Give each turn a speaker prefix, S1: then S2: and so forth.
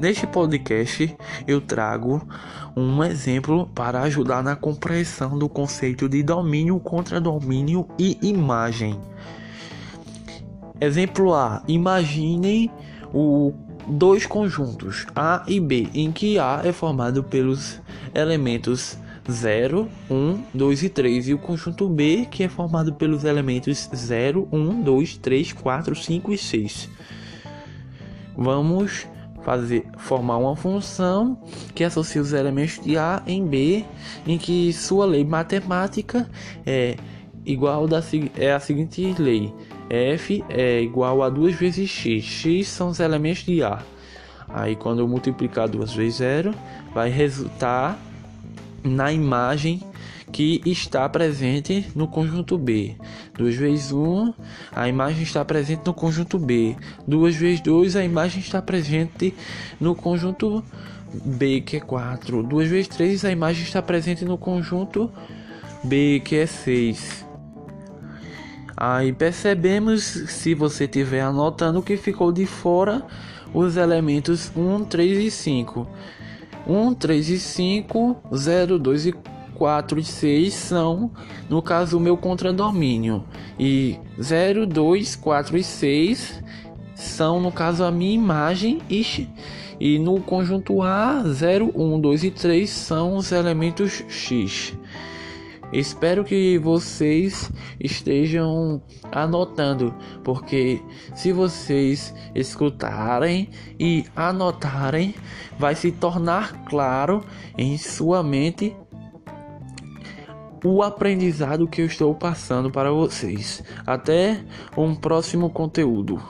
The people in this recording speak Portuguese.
S1: Neste podcast eu trago um exemplo para ajudar na compreensão do conceito de domínio contra domínio e imagem. Exemplo A: imaginem o dois conjuntos A e B, em que A é formado pelos elementos 0, 1, 2 e 3, e o conjunto B, que é formado pelos elementos 0, 1, 2, 3, 4, 5 e 6. Vamos fazer formar uma função que associa os elementos de A em B, em que sua lei matemática é igual da é a seguinte lei: f é igual a 2 vezes x. x são os elementos de A. Aí quando eu multiplicar 2 vezes 0, vai resultar na imagem que está presente no conjunto B. 2 vezes 1, a imagem está presente no conjunto B. 2 vezes 2, a imagem está presente no conjunto B, que é 4. 2 vezes 3, a imagem está presente no conjunto B, que é 6. Aí percebemos, se você estiver anotando, que ficou de fora os elementos 1, 3 e 5. 1, 3 e 5, 0, 2 e 4 e 6 são, no caso, o meu contradomínio. E 0, 2, 4 e 6 são, no caso, a minha imagem. E, e no conjunto A, 0, 1, 2 e 3 são os elementos X. Espero que vocês estejam anotando, porque se vocês escutarem e anotarem, vai se tornar claro em sua mente o aprendizado que eu estou passando para vocês. Até um próximo conteúdo.